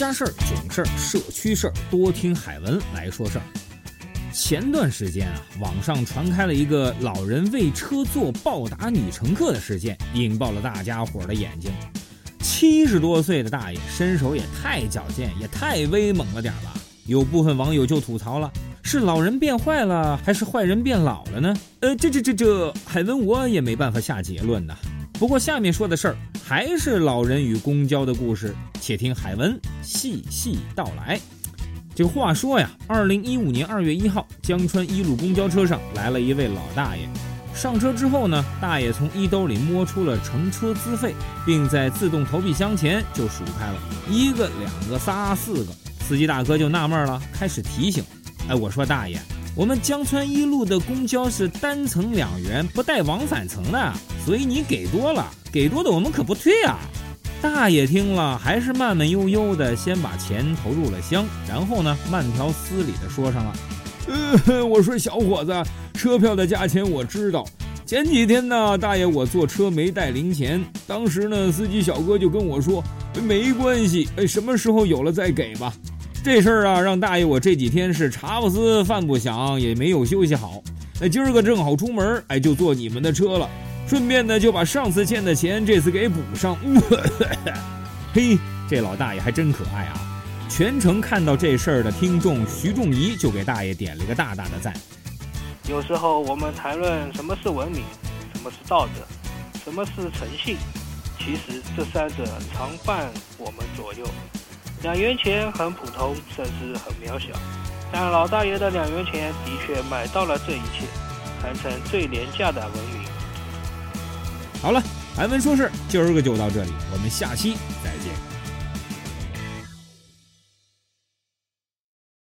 家事儿、囧事儿、社区事儿，多听海文来说事儿。前段时间啊，网上传开了一个老人为车座暴打女乘客的事件，引爆了大家伙儿的眼睛。七十多岁的大爷身手也太矫健，也太威猛了点吧？有部分网友就吐槽了：是老人变坏了，还是坏人变老了呢？呃，这这这这，海文我也没办法下结论呐。不过下面说的事儿还是老人与公交的故事，且听海文细细道来。这话说呀，二零一五年二月一号，江川一路公交车上来了一位老大爷。上车之后呢，大爷从衣兜里摸出了乘车资费，并在自动投币箱前就数开了一个、两个、仨、四个。司机大哥就纳闷了，开始提醒：“哎，我说大爷，我们江川一路的公交是单层两元，不带往返层的，所以你给多了，给多的我们可不退啊。”大爷听了，还是慢慢悠悠的先把钱投入了箱，然后呢，慢条斯理的说上了：“呃，我说小伙子，车票的价钱我知道。前几天呢，大爷我坐车没带零钱，当时呢，司机小哥就跟我说，没关系，哎，什么时候有了再给吧。这事儿啊，让大爷我这几天是茶不思饭不想，也没有休息好。那今儿个正好出门，哎，就坐你们的车了。”顺便呢，就把上次欠的钱这次给补上。嘿，这老大爷还真可爱啊！全程看到这事儿的听众徐仲仪就给大爷点了个大大的赞。有时候我们谈论什么是文明，什么是道德，什么是诚信，其实这三者常伴我们左右。两元钱很普通，甚至很渺小，但老大爷的两元钱的确买到了这一切，堪称最廉价的文明。好了，韩文说事今儿个就到这里，我们下期再见。